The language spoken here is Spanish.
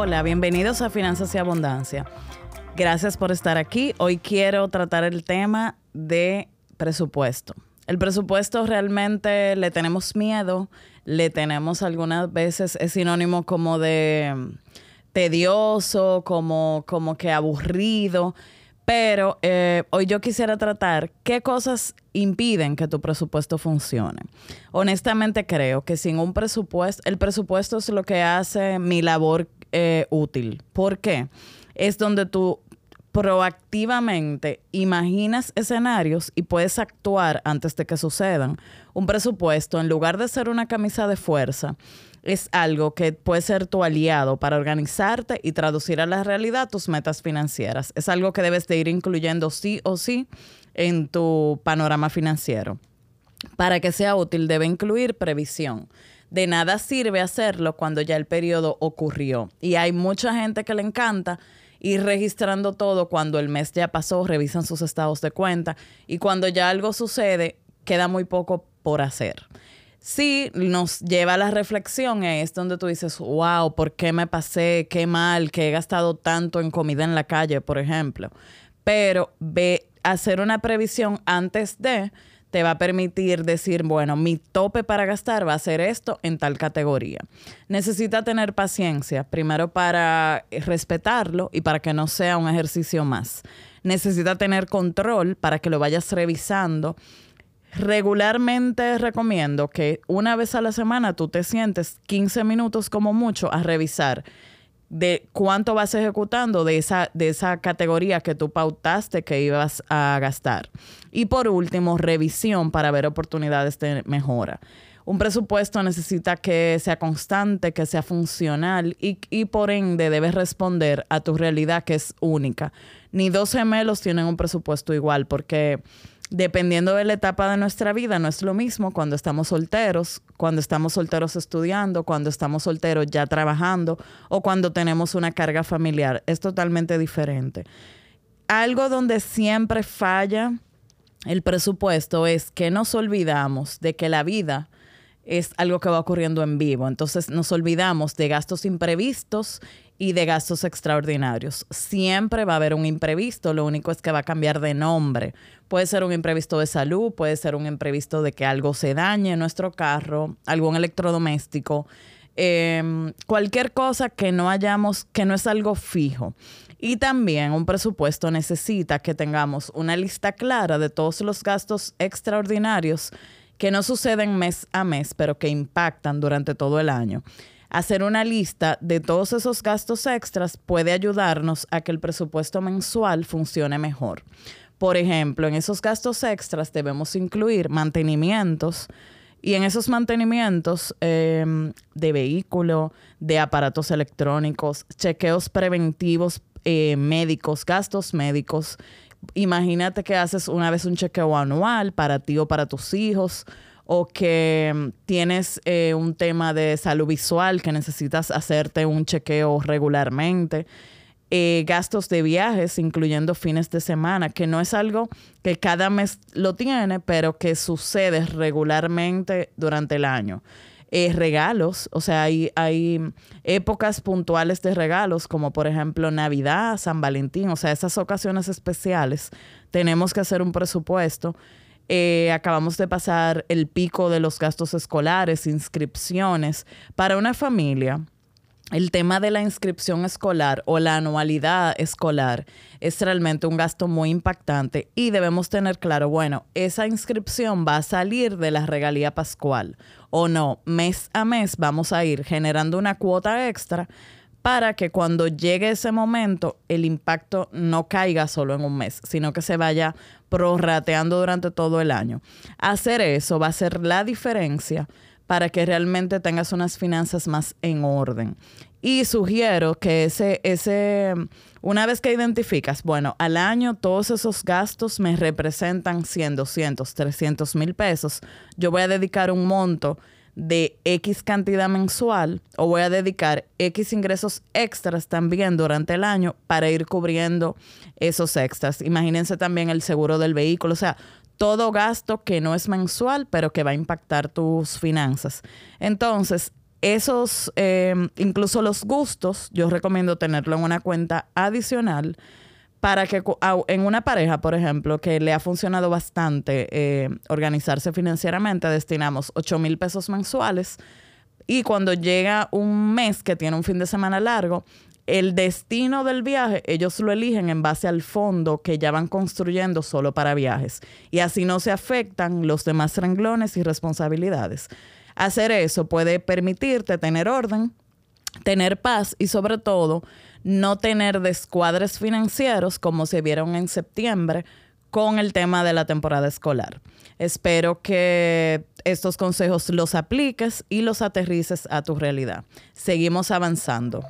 Hola, bienvenidos a Finanzas y Abundancia. Gracias por estar aquí. Hoy quiero tratar el tema de presupuesto. El presupuesto realmente le tenemos miedo, le tenemos algunas veces, es sinónimo como de mm, tedioso, como, como que aburrido. Pero eh, hoy yo quisiera tratar qué cosas impiden que tu presupuesto funcione. Honestamente creo que sin un presupuesto, el presupuesto es lo que hace mi labor eh, útil. ¿Por qué? Es donde tú proactivamente imaginas escenarios y puedes actuar antes de que sucedan. Un presupuesto, en lugar de ser una camisa de fuerza, es algo que puede ser tu aliado para organizarte y traducir a la realidad tus metas financieras. Es algo que debes de ir incluyendo sí o sí en tu panorama financiero. Para que sea útil debe incluir previsión. De nada sirve hacerlo cuando ya el periodo ocurrió. Y hay mucha gente que le encanta ir registrando todo cuando el mes ya pasó, revisan sus estados de cuenta y cuando ya algo sucede, queda muy poco por hacer sí nos lleva a la reflexión, es donde tú dices, wow, ¿por qué me pasé? Qué mal, que he gastado tanto en comida en la calle, por ejemplo. Pero ve, hacer una previsión antes de te va a permitir decir, bueno, mi tope para gastar va a ser esto en tal categoría. Necesita tener paciencia, primero para respetarlo y para que no sea un ejercicio más. Necesita tener control para que lo vayas revisando Regularmente recomiendo que una vez a la semana tú te sientes 15 minutos como mucho a revisar de cuánto vas ejecutando de esa, de esa categoría que tú pautaste que ibas a gastar. Y por último, revisión para ver oportunidades de mejora. Un presupuesto necesita que sea constante, que sea funcional y, y por ende debes responder a tu realidad que es única. Ni dos gemelos tienen un presupuesto igual porque dependiendo de la etapa de nuestra vida, no es lo mismo cuando estamos solteros, cuando estamos solteros estudiando, cuando estamos solteros ya trabajando o cuando tenemos una carga familiar. Es totalmente diferente. Algo donde siempre falla el presupuesto es que nos olvidamos de que la vida es algo que va ocurriendo en vivo. Entonces nos olvidamos de gastos imprevistos y de gastos extraordinarios. Siempre va a haber un imprevisto, lo único es que va a cambiar de nombre. Puede ser un imprevisto de salud, puede ser un imprevisto de que algo se dañe en nuestro carro, algún electrodoméstico, em, cualquier cosa que no hayamos, que no es algo fijo. Y también un presupuesto necesita que tengamos una lista clara de todos los gastos extraordinarios que no suceden mes a mes, pero que impactan durante todo el año. Hacer una lista de todos esos gastos extras puede ayudarnos a que el presupuesto mensual funcione mejor. Por ejemplo, en esos gastos extras debemos incluir mantenimientos y en esos mantenimientos em, de vehículo, de aparatos electrónicos, chequeos preventivos eh, médicos, gastos médicos. Imagínate que haces una vez un chequeo anual para ti o para tus hijos o que em, tienes eh, un tema de salud visual que necesitas hacerte un chequeo regularmente. Eh, gastos de viajes, incluyendo fines de semana, que no es algo que cada mes lo tiene, pero que sucede regularmente durante el año. Eh, regalos, o sea, hay, hay épocas puntuales de regalos, como por ejemplo Navidad, San Valentín, o sea, esas ocasiones especiales, tenemos que hacer un presupuesto. Eh, acabamos de pasar el pico de los gastos escolares, inscripciones. Para una familia, el tema de la inscripción escolar o la anualidad escolar es realmente un gasto muy impactante y debemos tener claro, bueno, esa inscripción va a salir de la regalía pascual o no, mes a mes vamos a ir generando una cuota extra para que cuando llegue ese momento el impacto no caiga solo en un mes, sino que se vaya prorrateando durante todo el año. Hacer eso va a ser la diferencia para que realmente tengas unas finanzas más en orden. Y sugiero que ese, ese, una vez que identificas, bueno, al año todos esos gastos me representan 100, 200, 300 mil pesos, yo voy a dedicar un monto de X cantidad mensual o voy a dedicar X ingresos extras también durante el año para ir cubriendo esos extras. Imagínense también el seguro del vehículo, o sea, todo gasto que no es mensual, pero que va a impactar tus finanzas. Entonces, esos, eh, incluso los gustos, yo recomiendo tenerlo en una cuenta adicional para que en una pareja, por ejemplo, que le ha funcionado bastante eh, organizarse financieramente, destinamos 8 mil pesos mensuales y cuando llega un mes que tiene un fin de semana largo, el destino del viaje, ellos lo eligen en base al fondo que ya van construyendo solo para viajes. Y así no se afectan los demás renglones y responsabilidades. Hacer eso puede permitirte tener orden, tener paz y sobre todo no tener descuadres financieros como se vieron en septiembre con el tema de la temporada escolar. Espero que estos consejos los apliques y los aterrices a tu realidad. Seguimos avanzando.